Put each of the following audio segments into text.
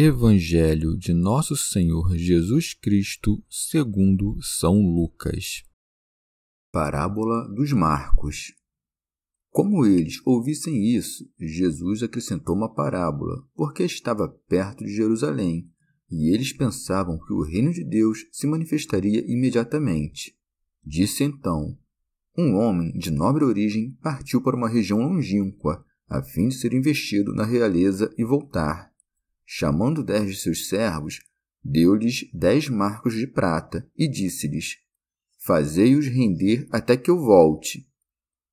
Evangelho de Nosso Senhor Jesus Cristo, segundo São Lucas. Parábola dos Marcos. Como eles ouvissem isso, Jesus acrescentou uma parábola, porque estava perto de Jerusalém, e eles pensavam que o reino de Deus se manifestaria imediatamente. Disse então: Um homem de nobre origem partiu para uma região longínqua, a fim de ser investido na realeza e voltar chamando dez de seus servos, deu-lhes dez marcos de prata e disse-lhes: Fazei-os render até que eu volte.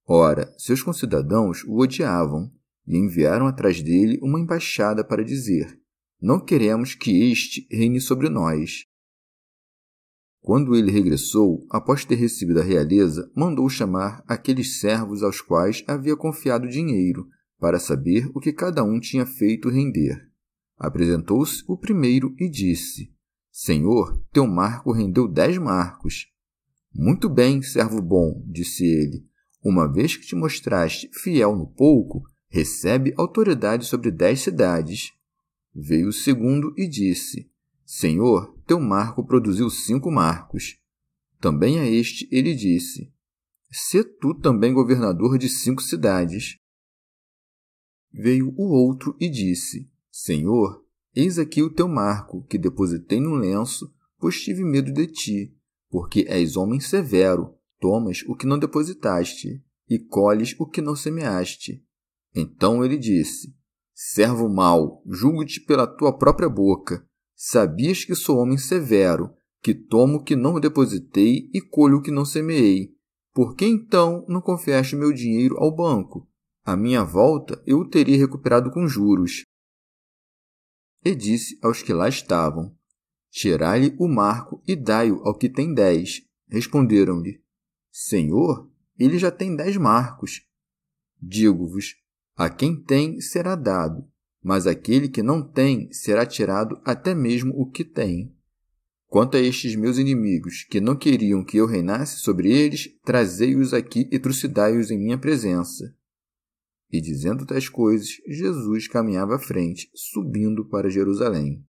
Ora, seus concidadãos o odiavam e enviaram atrás dele uma embaixada para dizer: Não queremos que este reine sobre nós. Quando ele regressou, após ter recebido a realeza, mandou chamar aqueles servos aos quais havia confiado dinheiro, para saber o que cada um tinha feito render. Apresentou-se o primeiro e disse: Senhor, teu marco rendeu dez marcos. Muito bem, servo bom, disse ele. Uma vez que te mostraste fiel no pouco, recebe autoridade sobre dez cidades. Veio o segundo e disse: Senhor, teu marco produziu cinco marcos. Também a este ele disse: Se tu também governador de cinco cidades. Veio o outro e disse: Senhor, eis aqui o teu marco, que depositei no lenço, pois tive medo de ti, porque és homem severo, tomas o que não depositaste, e colhes o que não semeaste. Então ele disse: Servo mau, julgo-te pela tua própria boca. Sabias que sou homem severo, que tomo o que não depositei e colho o que não semeei. Por que então não confiaste meu dinheiro ao banco? À minha volta eu o teria recuperado com juros. E disse aos que lá estavam: Tirai-lhe o marco e dai-o ao que tem dez. Responderam-lhe: Senhor, ele já tem dez marcos. Digo-vos: a quem tem será dado, mas aquele que não tem será tirado até mesmo o que tem. Quanto a estes meus inimigos, que não queriam que eu reinasse sobre eles, trazei-os aqui e trucidai-os em minha presença. E dizendo tais coisas, Jesus caminhava à frente, subindo para Jerusalém.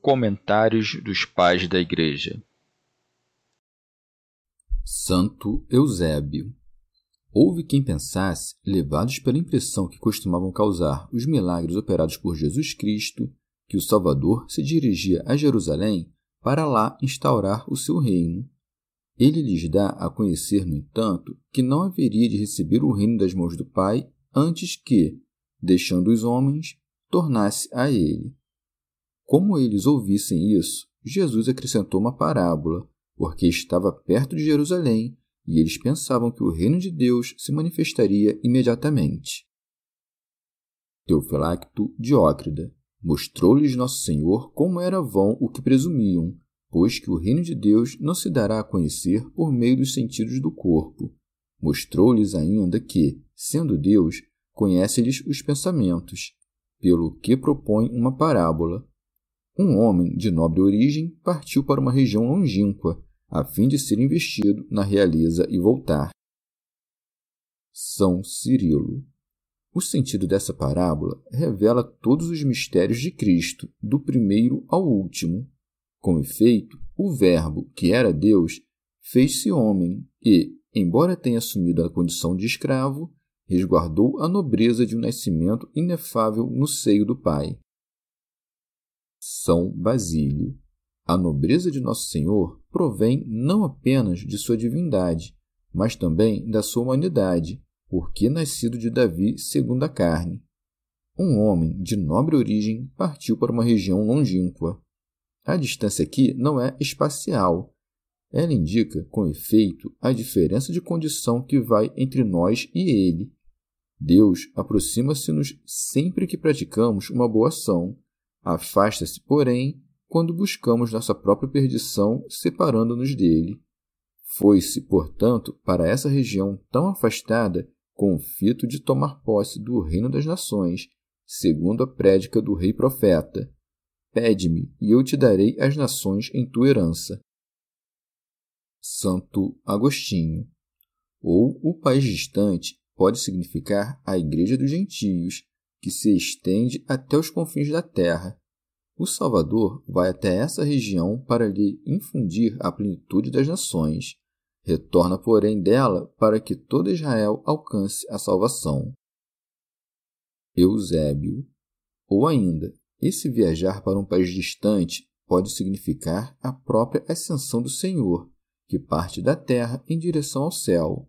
Comentários dos Pais da Igreja Santo Eusébio Houve quem pensasse, levados pela impressão que costumavam causar os milagres operados por Jesus Cristo, que o Salvador se dirigia a Jerusalém para lá instaurar o seu reino. Ele lhes dá a conhecer, no entanto, que não haveria de receber o reino das mãos do Pai antes que, deixando os homens, tornasse a ele. Como eles ouvissem isso, Jesus acrescentou uma parábola, porque estava perto de Jerusalém e eles pensavam que o reino de Deus se manifestaria imediatamente. Teofilacto Diócrida mostrou-lhes Nosso Senhor como era vão o que presumiam, pois que o reino de Deus não se dará a conhecer por meio dos sentidos do corpo. Mostrou-lhes ainda que, sendo Deus, conhece-lhes os pensamentos, pelo que propõe uma parábola. Um homem de nobre origem partiu para uma região longínqua, a fim de ser investido na realeza e voltar. São Cirilo. O sentido dessa parábola revela todos os mistérios de Cristo, do primeiro ao último, com efeito, o Verbo, que era Deus, fez-se homem e, embora tenha assumido a condição de escravo, resguardou a nobreza de um nascimento inefável no seio do Pai. São Basílio. A nobreza de Nosso Senhor provém não apenas de sua divindade, mas também da sua humanidade, porque nascido de Davi segundo a carne. Um homem de nobre origem partiu para uma região longínqua. A distância aqui não é espacial. Ela indica, com efeito, a diferença de condição que vai entre nós e ele. Deus aproxima-se-nos sempre que praticamos uma boa ação. Afasta-se, porém, quando buscamos nossa própria perdição, separando-nos dele. Foi-se, portanto, para essa região tão afastada com o fito de tomar posse do reino das nações, segundo a prédica do rei profeta. Pede-me, e eu te darei as nações em tua herança. Santo Agostinho. Ou o país distante pode significar a Igreja dos Gentios, que se estende até os confins da terra. O Salvador vai até essa região para lhe infundir a plenitude das nações. Retorna, porém, dela para que todo Israel alcance a salvação. Eusébio. Ou ainda, esse viajar para um país distante pode significar a própria ascensão do Senhor, que parte da terra em direção ao céu.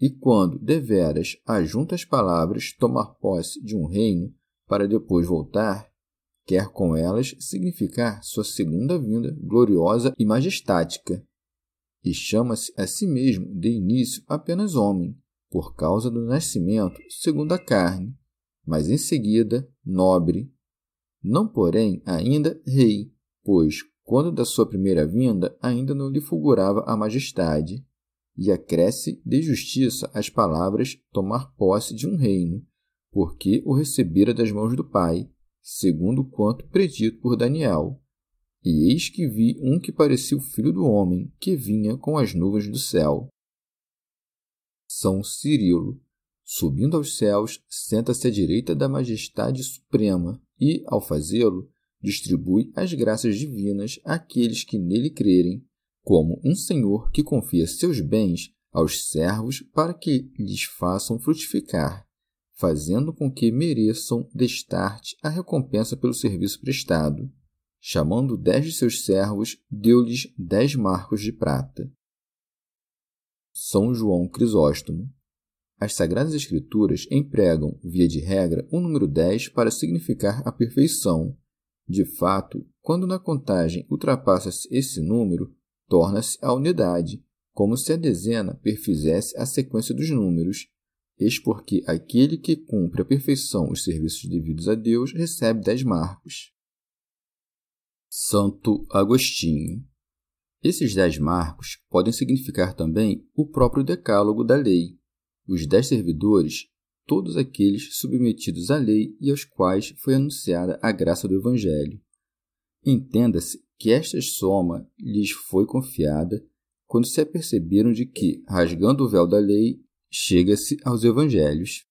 E quando, deveras, ajunta as palavras tomar posse de um reino para depois voltar, quer com elas significar sua segunda vinda gloriosa e majestática, e chama-se a si mesmo de início apenas homem, por causa do nascimento segundo a carne, mas em seguida nobre, não porém ainda rei, pois quando da sua primeira vinda ainda não lhe fulgurava a majestade, e acresce de justiça as palavras tomar posse de um reino, porque o recebera das mãos do Pai, segundo quanto predito por Daniel. E eis que vi um que parecia o filho do homem, que vinha com as nuvens do céu. São Cirilo, subindo aos céus, senta-se à direita da majestade suprema e, ao fazê-lo, distribui as graças divinas àqueles que nele crerem, como um senhor que confia seus bens aos servos para que lhes façam frutificar, fazendo com que mereçam destarte a recompensa pelo serviço prestado chamando dez de seus servos, deu-lhes dez marcos de prata. São João Crisóstomo. As Sagradas Escrituras empregam, via de regra, o número 10 para significar a perfeição. De fato, quando na contagem ultrapassa-se esse número, torna-se a unidade, como se a dezena perfizesse a sequência dos números. Eis porque aquele que cumpre a perfeição os serviços devidos a Deus recebe dez marcos. Santo Agostinho. Esses dez marcos podem significar também o próprio decálogo da lei, os dez servidores, todos aqueles submetidos à lei e aos quais foi anunciada a graça do Evangelho. Entenda-se que esta soma lhes foi confiada quando se aperceberam de que, rasgando o véu da lei, chega-se aos Evangelhos.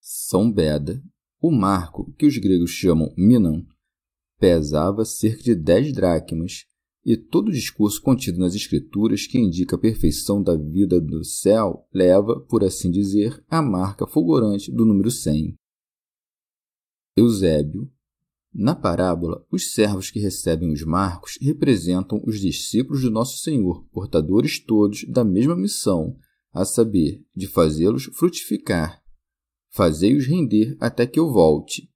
São Beda, o marco que os gregos chamam Minan, pesava cerca de 10 dracmas, e todo o discurso contido nas Escrituras que indica a perfeição da vida do céu leva, por assim dizer, a marca fulgurante do número 100. Eusébio. Na parábola, os servos que recebem os marcos representam os discípulos do Nosso Senhor, portadores todos da mesma missão, a saber, de fazê-los frutificar. Fazei-os render até que eu volte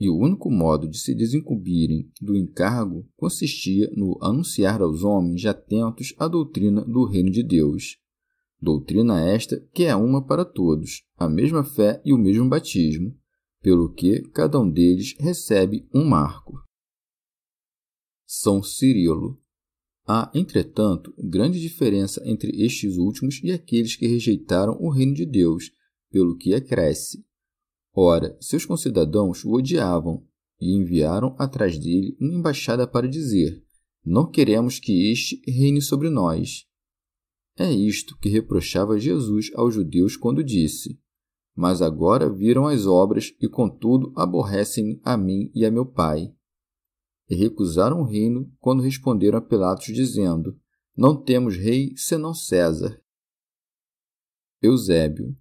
e o único modo de se desincumbirem do encargo consistia no anunciar aos homens atentos a doutrina do reino de Deus. Doutrina esta que é uma para todos, a mesma fé e o mesmo batismo, pelo que cada um deles recebe um marco. São Cirilo. Há, entretanto, grande diferença entre estes últimos e aqueles que rejeitaram o reino de Deus, pelo que acresce Ora, seus concidadãos o odiavam e enviaram atrás dele uma embaixada para dizer: Não queremos que este reine sobre nós. É isto que reprochava Jesus aos judeus quando disse: Mas agora viram as obras e, contudo, aborrecem a mim e a meu Pai. E recusaram o reino quando responderam a Pilatos, dizendo: Não temos rei senão César. Eusébio,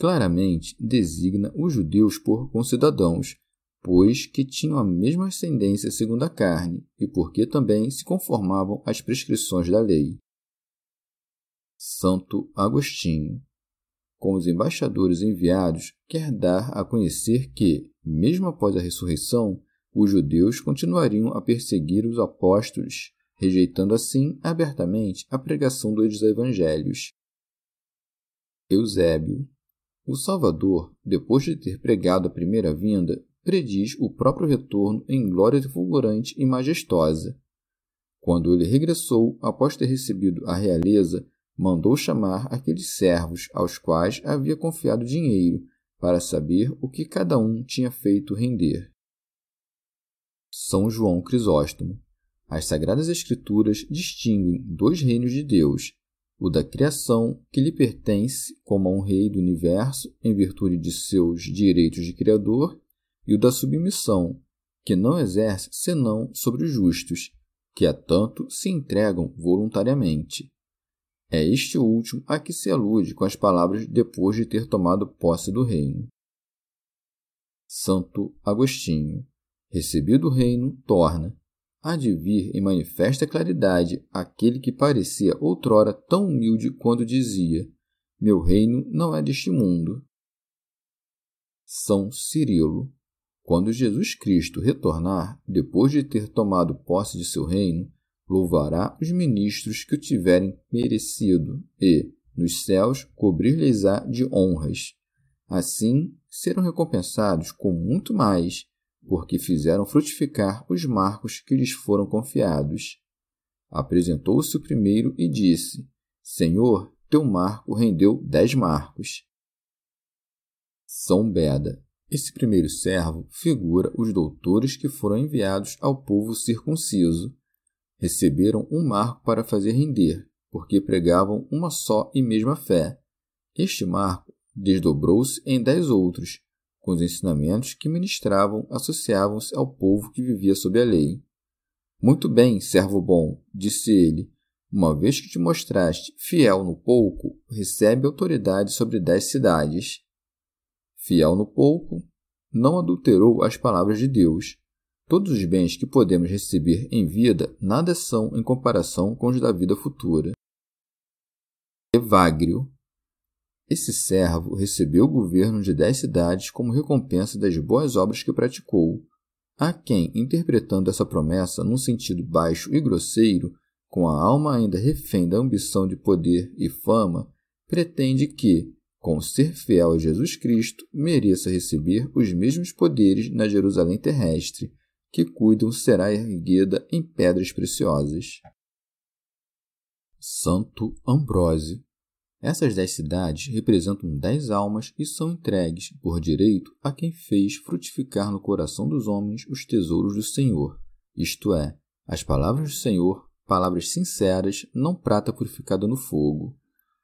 claramente designa os judeus por concidadãos, pois que tinham a mesma ascendência segundo a carne, e porque também se conformavam às prescrições da lei. Santo Agostinho, com os embaixadores enviados, quer dar a conhecer que, mesmo após a ressurreição, os judeus continuariam a perseguir os apóstolos, rejeitando assim abertamente a pregação dos evangelhos. Eusébio. O Salvador, depois de ter pregado a primeira vinda, prediz o próprio retorno em glória fulgurante e majestosa. Quando ele regressou, após ter recebido a realeza, mandou chamar aqueles servos aos quais havia confiado dinheiro, para saber o que cada um tinha feito render. São João Crisóstomo. As Sagradas Escrituras distinguem dois reinos de Deus, o da criação, que lhe pertence como a um rei do universo em virtude de seus direitos de criador, e o da submissão, que não exerce senão sobre os justos, que a tanto se entregam voluntariamente. É este último a que se alude com as palavras depois de ter tomado posse do reino. Santo Agostinho. Recebido o reino, torna, há de vir em manifesta claridade aquele que parecia outrora tão humilde quando dizia: Meu reino não é deste mundo. São Cirilo. Quando Jesus Cristo retornar, depois de ter tomado posse de seu reino, louvará os ministros que o tiverem merecido e, nos céus, cobrir-lhes-á de honras. Assim, serão recompensados com muito mais porque fizeram frutificar os marcos que lhes foram confiados. Apresentou-se o primeiro e disse: Senhor, teu marco rendeu dez marcos. São Beda. Esse primeiro servo figura os doutores que foram enviados ao povo circunciso. Receberam um marco para fazer render, porque pregavam uma só e mesma fé. Este marco desdobrou-se em dez outros, com os ensinamentos que ministravam associavam-se ao povo que vivia sob a lei. Muito bem, servo bom, disse ele, uma vez que te mostraste fiel no pouco, recebe autoridade sobre dez cidades. Fiel no pouco, não adulterou as palavras de Deus. Todos os bens que podemos receber em vida nada são em comparação com os da vida futura. Evagrio, esse servo recebeu o governo de dez cidades como recompensa das boas obras que praticou. Há quem, interpretando essa promessa num sentido baixo e grosseiro, com a alma ainda refém da ambição de poder e fama, pretende que, com ser fiel a Jesus Cristo, mereça receber os mesmos poderes na Jerusalém terrestre, que cuidam será erguida em pedras preciosas. Santo Ambrósio essas dez cidades representam dez almas e são entregues, por direito, a quem fez frutificar no coração dos homens os tesouros do Senhor, isto é, as palavras do Senhor, palavras sinceras, não prata purificada no fogo.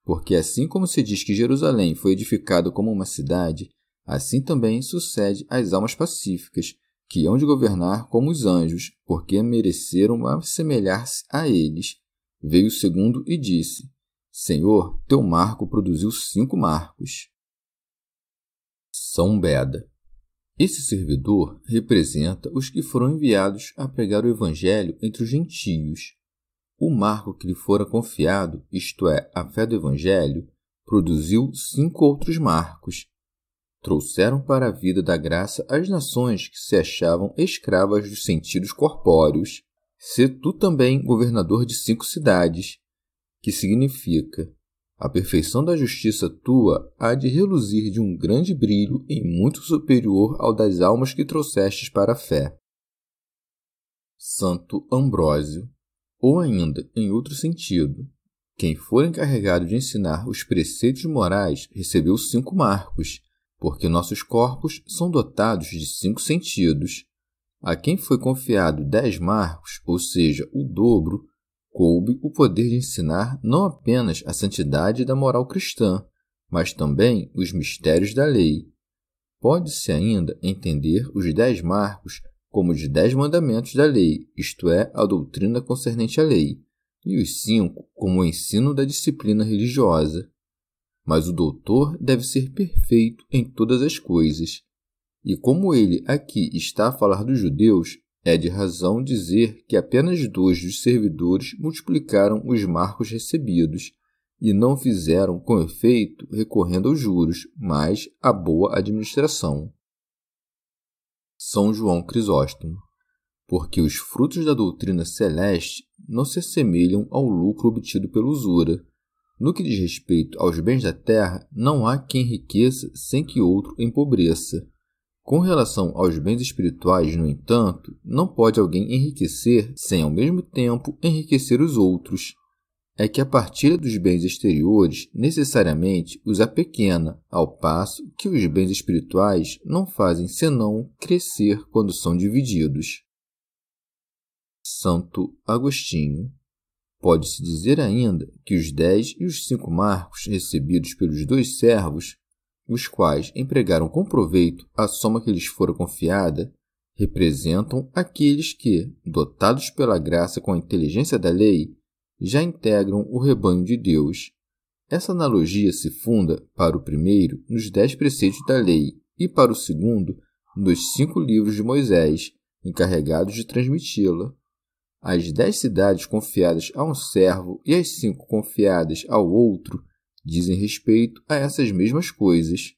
Porque assim como se diz que Jerusalém foi edificada como uma cidade, assim também sucede às almas pacíficas, que hão de governar como os anjos, porque mereceram assemelhar-se a eles. Veio o segundo e disse: Senhor, teu marco produziu cinco marcos. São Beda. Esse servidor representa os que foram enviados a pregar o Evangelho entre os gentios. O marco que lhe fora confiado, isto é, a fé do Evangelho, produziu cinco outros marcos. Trouxeram para a vida da graça as nações que se achavam escravas dos sentidos corpóreos. Se tu também governador de cinco cidades, que significa a perfeição da justiça tua há de reluzir de um grande brilho e muito superior ao das almas que trouxestes para a fé. Santo Ambrósio, ou ainda, em outro sentido, quem for encarregado de ensinar os preceitos morais recebeu cinco marcos, porque nossos corpos são dotados de cinco sentidos. A quem foi confiado dez marcos, ou seja, o dobro, coube o poder de ensinar não apenas a santidade da moral cristã, mas também os mistérios da lei. Pode-se ainda entender os dez marcos como os dez mandamentos da lei, isto é, a doutrina concernente à lei, e os cinco como o ensino da disciplina religiosa. Mas o doutor deve ser perfeito em todas as coisas. E como ele aqui está a falar dos judeus, é de razão dizer que apenas dois dos servidores multiplicaram os marcos recebidos e não fizeram com efeito recorrendo aos juros, mas à boa administração. São João Crisóstomo. Porque os frutos da doutrina celeste não se assemelham ao lucro obtido pela usura. No que diz respeito aos bens da terra, não há quem enriqueça sem que outro empobreça. Com relação aos bens espirituais, no entanto, não pode alguém enriquecer sem ao mesmo tempo enriquecer os outros. É que a partilha dos bens exteriores necessariamente os apequena, ao passo que os bens espirituais não fazem senão crescer quando são divididos. Santo Agostinho Pode-se dizer ainda que os dez e os cinco marcos recebidos pelos dois servos os quais empregaram com proveito a soma que lhes fora confiada, representam aqueles que, dotados pela graça com a inteligência da lei, já integram o rebanho de Deus. Essa analogia se funda, para o primeiro, nos dez preceitos da lei, e para o segundo, nos cinco livros de Moisés, encarregados de transmiti-la. As dez cidades confiadas a um servo e as cinco confiadas ao outro dizem respeito a essas mesmas coisas.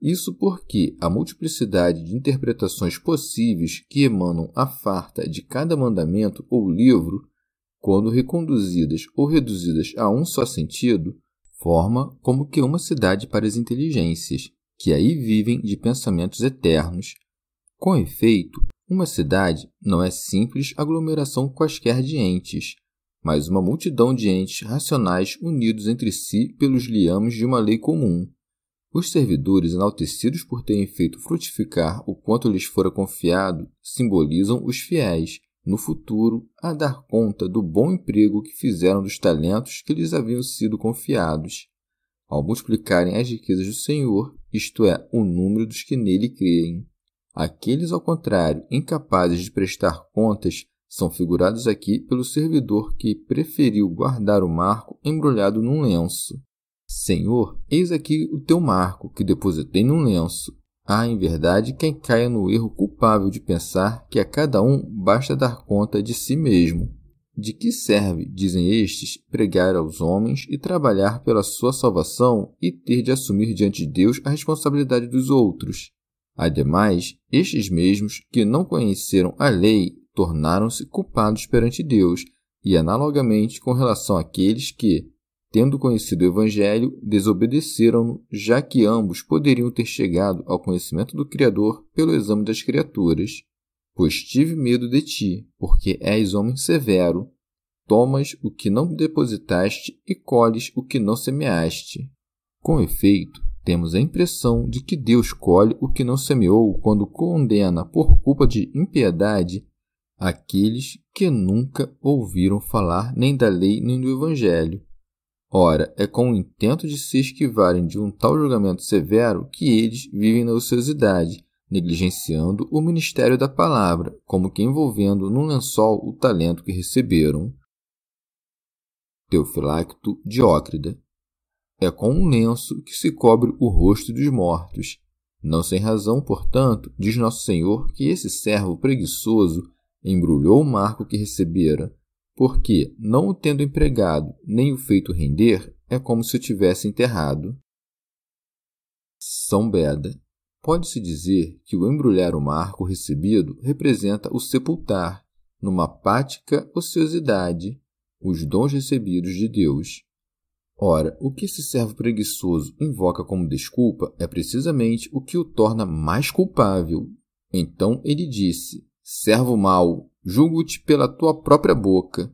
Isso porque a multiplicidade de interpretações possíveis que emanam a farta de cada mandamento ou livro, quando reconduzidas ou reduzidas a um só sentido, forma como que uma cidade para as inteligências, que aí vivem de pensamentos eternos. Com efeito, uma cidade não é simples aglomeração quaisquer de entes, mas uma multidão de entes racionais unidos entre si pelos liames de uma lei comum. Os servidores, enaltecidos por terem feito frutificar o quanto lhes fora confiado, simbolizam os fiéis, no futuro, a dar conta do bom emprego que fizeram dos talentos que lhes haviam sido confiados, ao multiplicarem as riquezas do Senhor, isto é, o número dos que nele creem. Aqueles, ao contrário, incapazes de prestar contas, são figurados aqui pelo servidor que preferiu guardar o marco embrulhado num lenço. Senhor, eis aqui o teu marco que depositei num lenço. Há, em verdade, quem caia no erro culpável de pensar que a cada um basta dar conta de si mesmo. De que serve, dizem estes, pregar aos homens e trabalhar pela sua salvação e ter de assumir diante de Deus a responsabilidade dos outros? Ademais, estes mesmos que não conheceram a lei tornaram-se culpados perante Deus, e analogamente com relação àqueles que, tendo conhecido o Evangelho, desobedeceram-no, já que ambos poderiam ter chegado ao conhecimento do Criador pelo exame das criaturas. Pois tive medo de ti, porque és homem severo, tomas o que não depositaste e colhes o que não semeaste. Com efeito, temos a impressão de que Deus colhe o que não semeou quando condena por culpa de impiedade aqueles que nunca ouviram falar nem da lei nem do Evangelho. Ora, é com o intento de se esquivarem de um tal julgamento severo que eles vivem na ociosidade, negligenciando o ministério da palavra, como que envolvendo num lençol o talento que receberam. Teofilacto Diócrida É com um lenço que se cobre o rosto dos mortos. Não sem razão, portanto, diz Nosso Senhor que esse servo preguiçoso embrulhou o marco que recebera, porque, não o tendo empregado nem o feito render, é como se o tivesse enterrado. São Beda. Pode-se dizer que o embrulhar o marco recebido representa o sepultar, numa pática ociosidade, os dons recebidos de Deus. Ora, o que esse servo preguiçoso invoca como desculpa é precisamente o que o torna mais culpável. Então ele disse: Servo mau, julgo-te pela tua própria boca.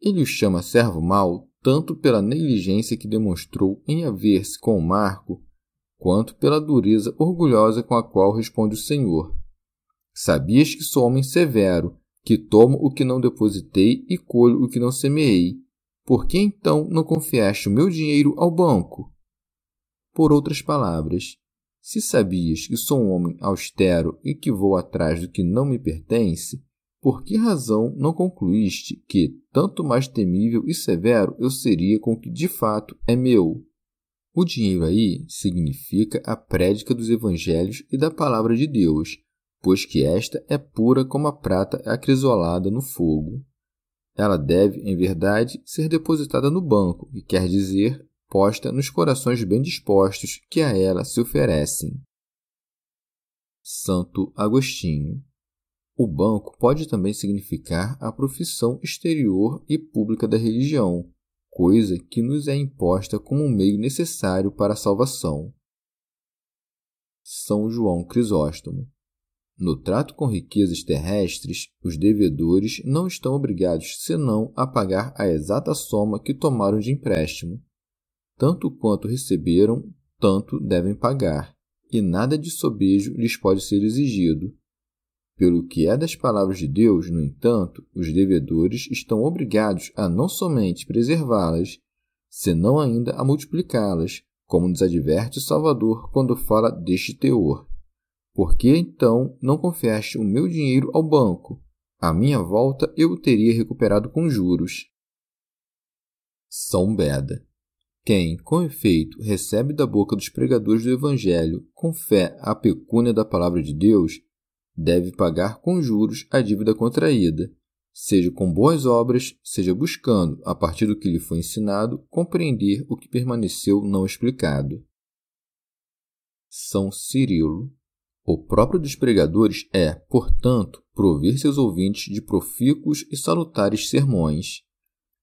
Ele o chama servo mau tanto pela negligência que demonstrou em haver-se com o Marco, quanto pela dureza orgulhosa com a qual responde o Senhor. Sabias que sou homem severo, que tomo o que não depositei e colho o que não semeei. Por que então não confiaste o meu dinheiro ao banco? Por outras palavras, se sabias que sou um homem austero e que vou atrás do que não me pertence, por que razão não concluíste que tanto mais temível e severo eu seria com o que de fato é meu? O dinheiro aí significa a prédica dos evangelhos e da palavra de Deus, pois que esta é pura como a prata acrisolada no fogo. Ela deve, em verdade, ser depositada no banco, que quer dizer posta nos corações bem dispostos que a ela se oferecem. Santo Agostinho o banco pode também significar a profissão exterior e pública da religião, coisa que nos é imposta como um meio necessário para a salvação. São João Crisóstomo. No trato com riquezas terrestres, os devedores não estão obrigados senão a pagar a exata soma que tomaram de empréstimo. Tanto quanto receberam, tanto devem pagar, e nada de sobejo lhes pode ser exigido, pelo que é das palavras de Deus, no entanto, os devedores estão obrigados a não somente preservá-las, senão ainda a multiplicá-las, como nos adverte o Salvador quando fala deste teor. Por que então não confiaste o meu dinheiro ao banco? À minha volta eu o teria recuperado com juros. São Beda. Quem, com efeito, recebe da boca dos pregadores do Evangelho com fé a pecúnia da palavra de Deus, deve pagar com juros a dívida contraída, seja com boas obras, seja buscando, a partir do que lhe foi ensinado, compreender o que permaneceu não explicado. São Cirilo. O próprio dos pregadores é, portanto, prover seus ouvintes de profícuos e salutares sermões.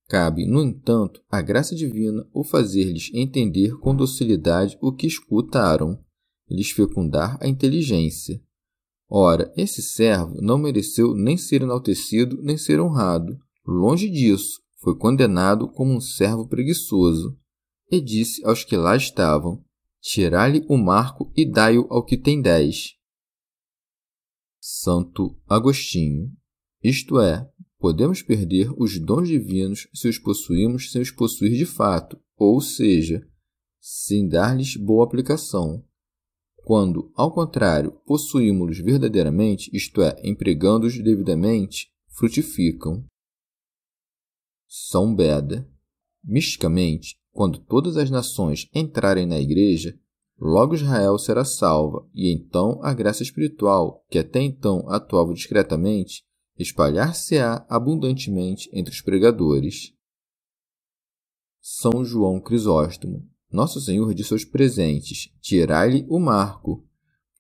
Cabe, no entanto, à graça divina o fazer-lhes entender com docilidade o que escutaram, lhes fecundar a inteligência, Ora, esse servo não mereceu nem ser enaltecido, nem ser honrado. Longe disso, foi condenado como um servo preguiçoso. E disse aos que lá estavam: Tirai-lhe o marco e dai-o ao que tem dez. Santo Agostinho. Isto é, podemos perder os dons divinos se os possuímos sem os possuir de fato, ou seja, sem dar-lhes boa aplicação. Quando, ao contrário, possuímos-los verdadeiramente, isto é, empregando-os devidamente, frutificam. São Beda. Misticamente, quando todas as nações entrarem na Igreja, logo Israel será salva, e então a graça espiritual, que até então atuava discretamente, espalhar-se-á abundantemente entre os pregadores. São João Crisóstomo nosso Senhor de seus presentes: Tirai-lhe o marco,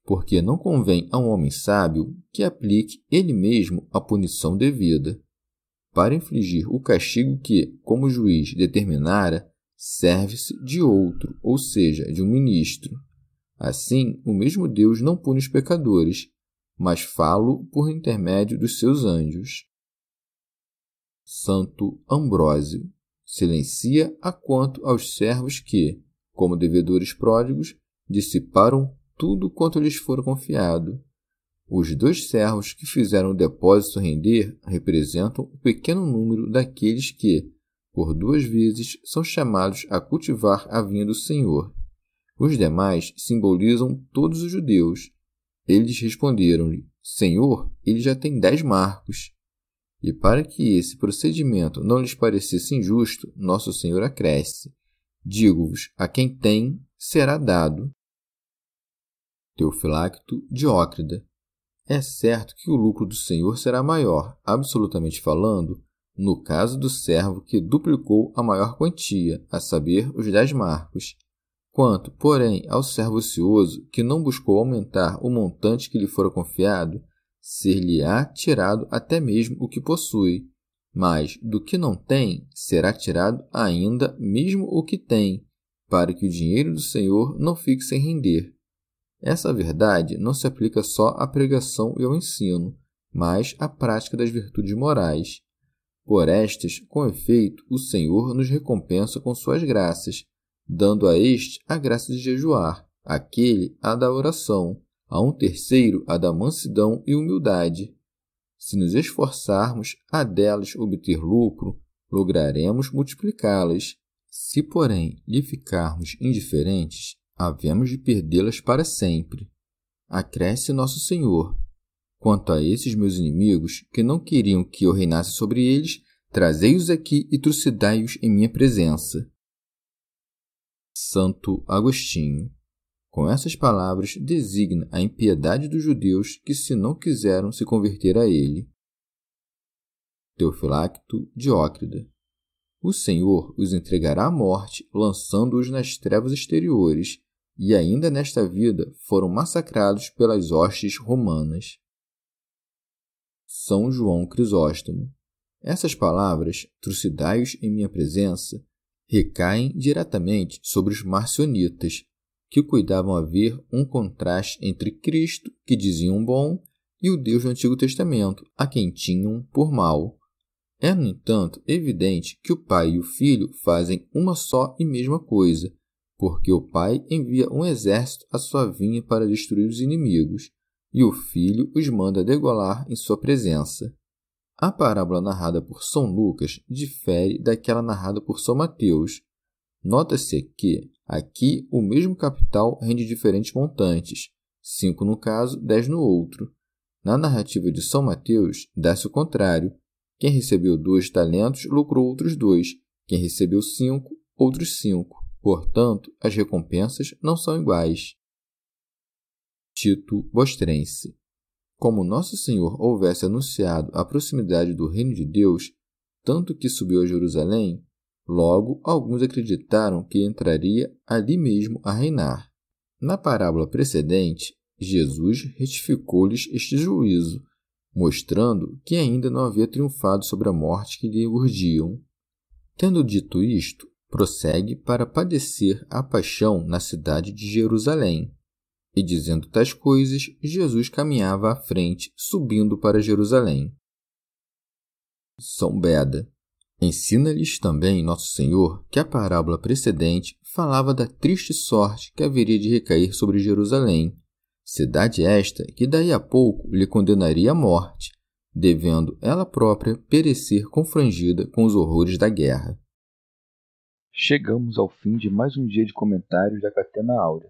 porque não convém a um homem sábio que aplique ele mesmo a punição devida. Para infligir o castigo que, como juiz, determinara, serve-se de outro, ou seja, de um ministro. Assim, o mesmo Deus não pune os pecadores, mas falo por intermédio dos seus anjos. Santo Ambrósio silencia a quanto aos servos que, como devedores pródigos, dissiparam tudo quanto lhes for confiado. Os dois servos que fizeram o depósito render representam o pequeno número daqueles que, por duas vezes, são chamados a cultivar a vinha do Senhor. Os demais simbolizam todos os judeus. Eles responderam-lhe: Senhor, ele já tem dez marcos. E para que esse procedimento não lhes parecesse injusto, nosso Senhor acresce: Digo-vos: a quem tem, será dado. Teofilacto Diócrida. É certo que o lucro do Senhor será maior, absolutamente falando, no caso do servo que duplicou a maior quantia, a saber, os dez marcos. Quanto, porém, ao servo ocioso que não buscou aumentar o montante que lhe fora confiado, ser-lhe-á tirado até mesmo o que possui, mas do que não tem será tirado ainda mesmo o que tem, para que o dinheiro do Senhor não fique sem render. Essa verdade não se aplica só à pregação e ao ensino, mas à prática das virtudes morais. Por estas, com efeito, o Senhor nos recompensa com suas graças, dando a este a graça de jejuar, aquele a da oração, a um terceiro a da mansidão e humildade. Se nos esforçarmos a delas obter lucro, lograremos multiplicá-las. Se, porém, lhe ficarmos indiferentes, havemos de perdê-las para sempre. Acresce nosso Senhor. Quanto a esses meus inimigos, que não queriam que eu reinasse sobre eles, trazei-os aqui e trucidai-os em minha presença. Santo Agostinho. Com essas palavras, designa a impiedade dos judeus que, se não quiseram se converter a ele. Teofilacto Diócrida. O Senhor os entregará à morte, lançando-os nas trevas exteriores, e ainda nesta vida foram massacrados pelas hostes romanas. São João Crisóstomo. Essas palavras, trucidai-os em minha presença, recaem diretamente sobre os marcionitas, que cuidavam haver um contraste entre Cristo, que diziam bom, e o Deus do Antigo Testamento, a quem tinham por mal. É, no entanto, evidente que o Pai e o Filho fazem uma só e mesma coisa, porque o Pai envia um exército à sua vinha para destruir os inimigos, e o Filho os manda degolar em sua presença. A parábola narrada por São Lucas difere daquela narrada por São Mateus. Nota-se que, aqui, o mesmo capital rende diferentes montantes, cinco no caso, dez no outro. Na narrativa de São Mateus, dá-se o contrário. Quem recebeu dois talentos lucrou outros dois, quem recebeu cinco, outros cinco. Portanto, as recompensas não são iguais. Tito Bostrense como Nosso Senhor houvesse anunciado a proximidade do reino de Deus, tanto que subiu a Jerusalém, logo alguns acreditaram que entraria ali mesmo a reinar. Na parábola precedente, Jesus retificou-lhes este juízo, mostrando que ainda não havia triunfado sobre a morte que lhe urdiam. Tendo dito isto, prossegue para padecer a paixão na cidade de Jerusalém. E dizendo tais coisas, Jesus caminhava à frente, subindo para Jerusalém. São Beda. Ensina-lhes também Nosso Senhor que a parábola precedente falava da triste sorte que haveria de recair sobre Jerusalém, cidade esta que daí a pouco lhe condenaria à morte, devendo ela própria perecer confrangida com os horrores da guerra. Chegamos ao fim de mais um dia de comentários da Catena Áurea.